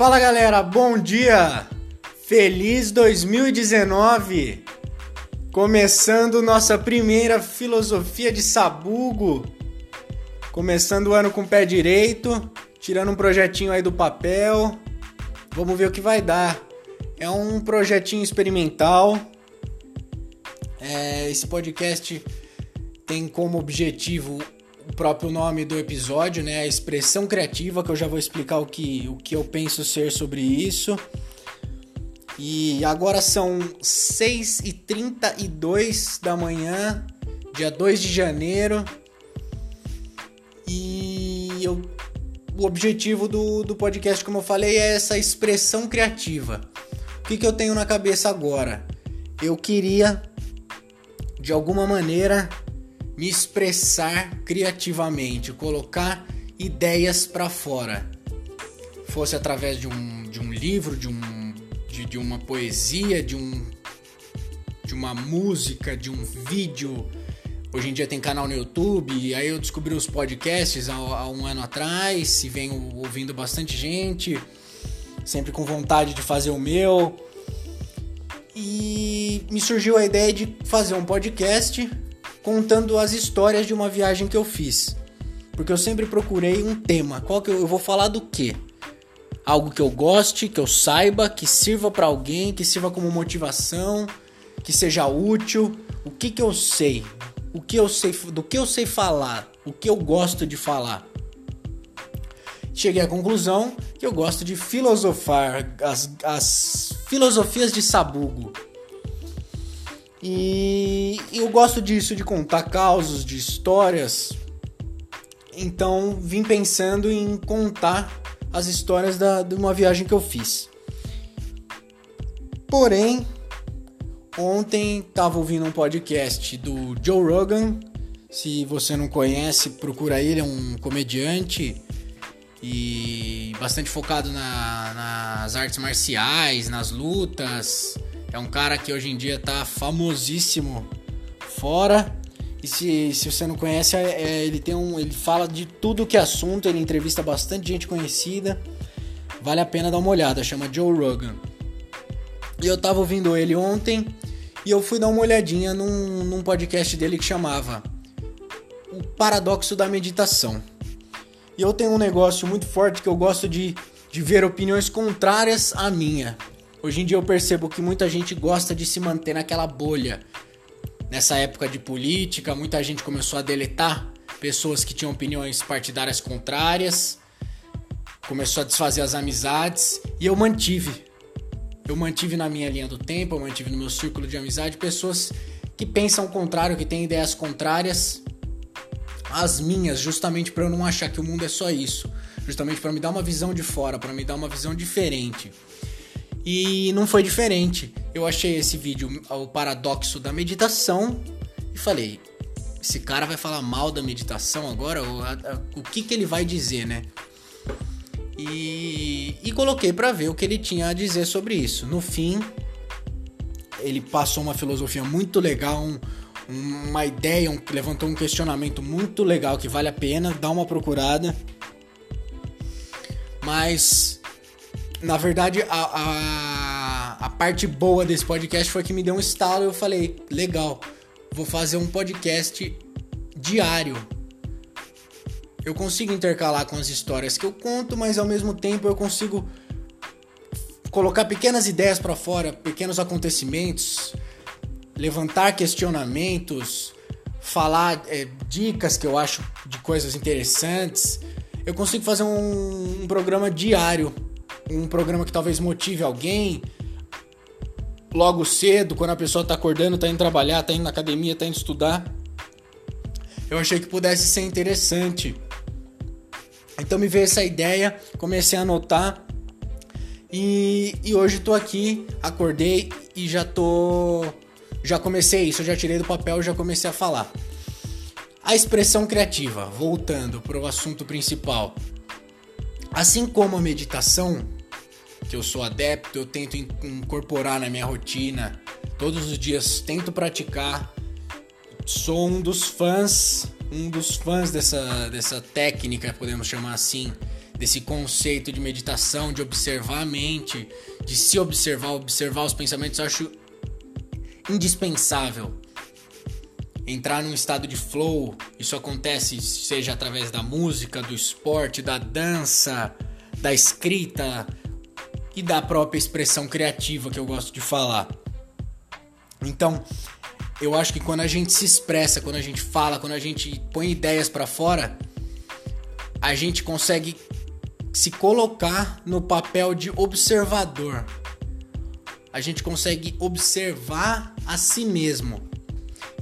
Fala galera, bom dia! Feliz 2019! Começando nossa primeira filosofia de sabugo. Começando o ano com o pé direito, tirando um projetinho aí do papel. Vamos ver o que vai dar. É um projetinho experimental. É, esse podcast tem como objetivo o próprio nome do episódio, né? A expressão criativa, que eu já vou explicar o que, o que eu penso ser sobre isso. E agora são 6h32 da manhã, dia 2 de janeiro. E eu, o objetivo do, do podcast, como eu falei, é essa expressão criativa. O que, que eu tenho na cabeça agora? Eu queria, de alguma maneira, me expressar criativamente, colocar ideias para fora. Fosse através de um, de um livro, de, um, de, de uma poesia, de, um, de uma música, de um vídeo. Hoje em dia tem canal no YouTube, e aí eu descobri os podcasts há, há um ano atrás, e venho ouvindo bastante gente, sempre com vontade de fazer o meu. E me surgiu a ideia de fazer um podcast contando as histórias de uma viagem que eu fiz. Porque eu sempre procurei um tema. Qual que eu, eu vou falar do quê? Algo que eu goste, que eu saiba, que sirva para alguém, que sirva como motivação, que seja útil. O que que eu sei? O que eu sei, do que eu sei falar, o que eu gosto de falar. Cheguei à conclusão que eu gosto de filosofar as, as filosofias de Sabugo. E eu gosto disso, de contar causos, de histórias. Então vim pensando em contar as histórias da, de uma viagem que eu fiz. Porém, ontem estava ouvindo um podcast do Joe Rogan. Se você não conhece, procura ele, é um comediante e bastante focado na, nas artes marciais, nas lutas. É um cara que hoje em dia tá famosíssimo fora. E se, se você não conhece, é, é, ele tem um. Ele fala de tudo que é assunto, ele entrevista bastante gente conhecida. Vale a pena dar uma olhada, chama Joe Rogan. E eu tava ouvindo ele ontem e eu fui dar uma olhadinha num, num podcast dele que chamava O Paradoxo da Meditação. E eu tenho um negócio muito forte que eu gosto de, de ver opiniões contrárias à minha. Hoje em dia eu percebo que muita gente gosta de se manter naquela bolha. Nessa época de política, muita gente começou a deletar pessoas que tinham opiniões partidárias contrárias, começou a desfazer as amizades e eu mantive. Eu mantive na minha linha do tempo, eu mantive no meu círculo de amizade pessoas que pensam o contrário, que têm ideias contrárias às minhas, justamente para eu não achar que o mundo é só isso, justamente para me dar uma visão de fora, para me dar uma visão diferente. E não foi diferente. Eu achei esse vídeo, o paradoxo da meditação, e falei: esse cara vai falar mal da meditação agora? O, a, o que, que ele vai dizer, né? E, e coloquei para ver o que ele tinha a dizer sobre isso. No fim, ele passou uma filosofia muito legal, um, uma ideia, um, levantou um questionamento muito legal que vale a pena dar uma procurada. Mas na verdade, a, a, a, parte boa desse podcast foi que me deu um estalo e eu falei, legal, vou fazer um podcast diário. Eu consigo intercalar com as histórias que eu conto, mas ao mesmo tempo eu consigo colocar pequenas ideias para fora, pequenos acontecimentos, levantar questionamentos, falar é, dicas que eu acho de coisas interessantes. Eu consigo fazer um, um programa diário um programa que talvez motive alguém logo cedo, quando a pessoa tá acordando, tá indo trabalhar, tá indo na academia, tá indo estudar. Eu achei que pudesse ser interessante. Então me veio essa ideia, comecei a anotar e, e hoje tô aqui, acordei e já tô. Já comecei isso, já tirei do papel e já comecei a falar. A expressão criativa, voltando para o assunto principal. Assim como a meditação, que eu sou adepto, eu tento incorporar na minha rotina. Todos os dias tento praticar. Sou um dos fãs, um dos fãs dessa, dessa técnica, podemos chamar assim, desse conceito de meditação, de observar a mente, de se observar, observar os pensamentos, eu acho indispensável. Entrar num estado de flow, isso acontece seja através da música, do esporte, da dança, da escrita e da própria expressão criativa que eu gosto de falar. Então, eu acho que quando a gente se expressa, quando a gente fala, quando a gente põe ideias para fora, a gente consegue se colocar no papel de observador. A gente consegue observar a si mesmo.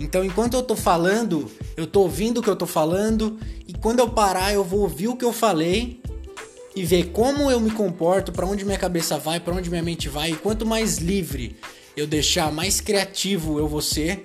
Então, enquanto eu tô falando, eu tô ouvindo o que eu tô falando, e quando eu parar, eu vou ouvir o que eu falei e ver como eu me comporto, para onde minha cabeça vai, para onde minha mente vai, e quanto mais livre eu deixar, mais criativo eu vou ser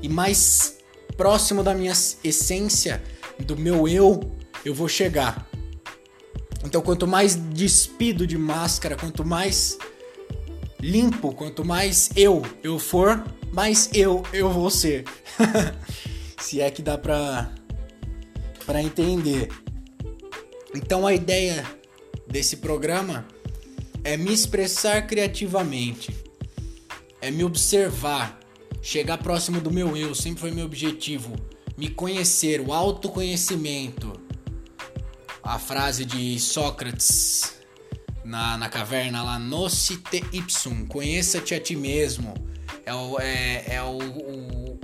e mais próximo da minha essência, do meu eu, eu vou chegar. Então, quanto mais despido de máscara, quanto mais limpo, quanto mais eu eu for, mais eu eu vou ser. Se é que dá pra, pra entender. Então, a ideia desse programa é me expressar criativamente, é me observar, chegar próximo do meu eu, sempre foi meu objetivo. Me conhecer, o autoconhecimento a frase de Sócrates na, na caverna lá, Nocite ipsum, conheça-te a ti mesmo. É, o, é, é o, o,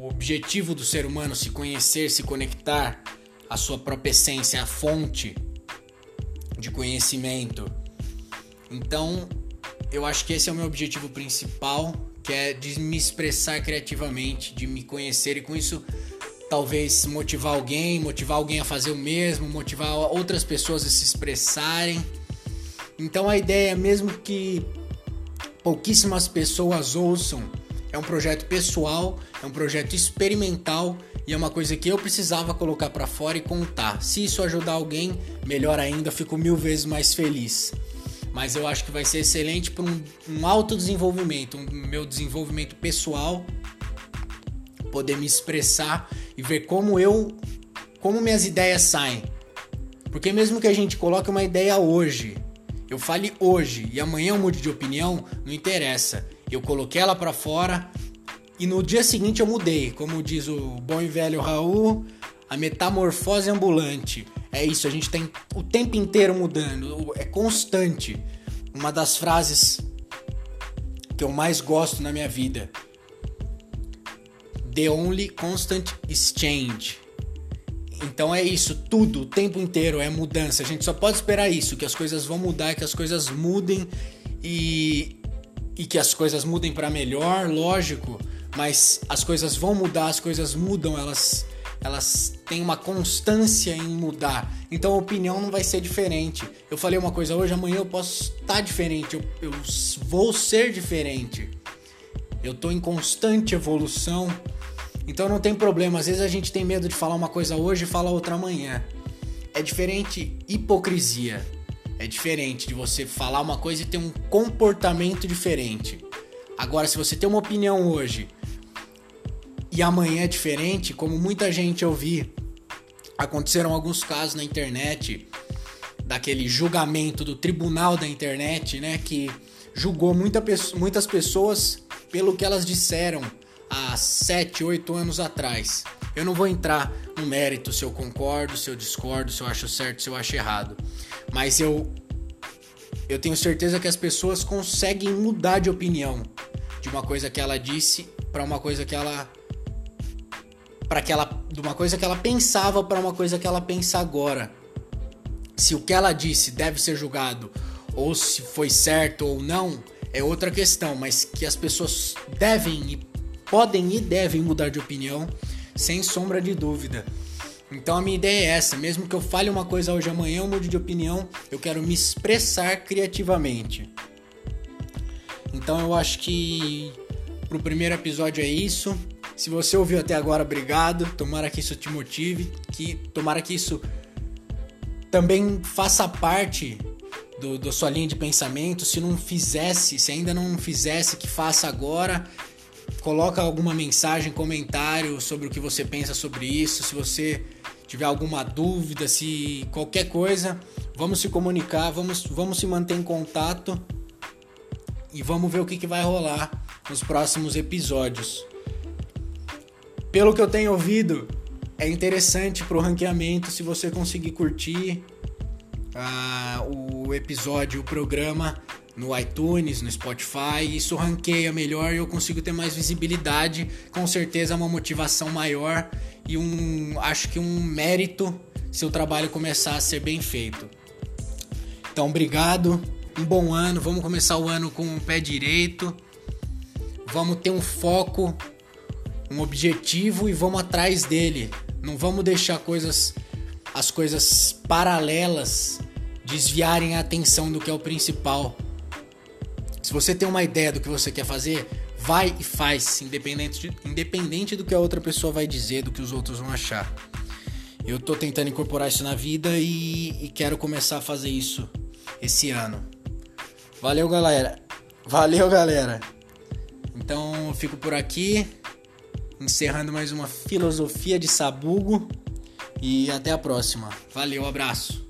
o objetivo do ser humano se conhecer, se conectar à sua própria essência, a fonte de conhecimento. Então, eu acho que esse é o meu objetivo principal, que é de me expressar criativamente, de me conhecer e com isso talvez motivar alguém, motivar alguém a fazer o mesmo, motivar outras pessoas a se expressarem. Então a ideia é mesmo que pouquíssimas pessoas ouçam, é um projeto pessoal, é um projeto experimental e é uma coisa que eu precisava colocar para fora e contar. Se isso ajudar alguém, melhor ainda, fico mil vezes mais feliz. Mas eu acho que vai ser excelente para um, um autodesenvolvimento, um meu desenvolvimento pessoal, poder me expressar e ver como eu, como minhas ideias saem. Porque mesmo que a gente coloque uma ideia hoje, eu fale hoje e amanhã eu mude de opinião, não interessa. Eu coloquei ela para fora e no dia seguinte eu mudei, como diz o bom e velho Raul, a metamorfose ambulante. É isso, a gente tem o tempo inteiro mudando, é constante. Uma das frases que eu mais gosto na minha vida The Only Constant Exchange. Então é isso, tudo, o tempo inteiro é mudança. A gente só pode esperar isso, que as coisas vão mudar, que as coisas mudem e, e que as coisas mudem para melhor, lógico, mas as coisas vão mudar, as coisas mudam, elas elas têm uma constância em mudar. Então a opinião não vai ser diferente. Eu falei uma coisa hoje, amanhã eu posso estar diferente, eu, eu vou ser diferente. Eu estou em constante evolução então não tem problema, às vezes a gente tem medo de falar uma coisa hoje e falar outra amanhã. É diferente hipocrisia. É diferente de você falar uma coisa e ter um comportamento diferente. Agora, se você tem uma opinião hoje e amanhã é diferente, como muita gente eu vi, aconteceram alguns casos na internet daquele julgamento do tribunal da internet, né, que julgou muita, muitas pessoas pelo que elas disseram há 7, 8 anos atrás. Eu não vou entrar no mérito se eu concordo, se eu discordo, se eu acho certo, se eu acho errado. Mas eu eu tenho certeza que as pessoas conseguem mudar de opinião de uma coisa que ela disse para uma coisa que ela para que ela de uma coisa que ela pensava para uma coisa que ela pensa agora. Se o que ela disse deve ser julgado ou se foi certo ou não é outra questão, mas que as pessoas devem e podem e devem mudar de opinião, sem sombra de dúvida. Então a minha ideia é essa, mesmo que eu fale uma coisa hoje amanhã eu mude de opinião, eu quero me expressar criativamente. Então eu acho que pro primeiro episódio é isso. Se você ouviu até agora, obrigado. Tomara que isso te motive, que tomara que isso também faça parte do, da sua linha de pensamento. Se não fizesse, se ainda não fizesse, que faça agora coloca alguma mensagem, comentário sobre o que você pensa sobre isso. Se você tiver alguma dúvida, se qualquer coisa, vamos se comunicar, vamos, vamos se manter em contato e vamos ver o que, que vai rolar nos próximos episódios. Pelo que eu tenho ouvido, é interessante pro ranqueamento se você conseguir curtir uh, o episódio, o programa no iTunes, no Spotify, isso ranqueia melhor e eu consigo ter mais visibilidade, com certeza uma motivação maior e um acho que um mérito se o trabalho começar a ser bem feito. Então, obrigado, um bom ano, vamos começar o ano com o pé direito. Vamos ter um foco, um objetivo e vamos atrás dele. Não vamos deixar coisas as coisas paralelas desviarem a atenção do que é o principal. Se você tem uma ideia do que você quer fazer, vai e faz, independente, de, independente do que a outra pessoa vai dizer, do que os outros vão achar. Eu tô tentando incorporar isso na vida e, e quero começar a fazer isso esse ano. Valeu, galera. Valeu, galera. Então, fico por aqui, encerrando mais uma filosofia de sabugo e até a próxima. Valeu, abraço.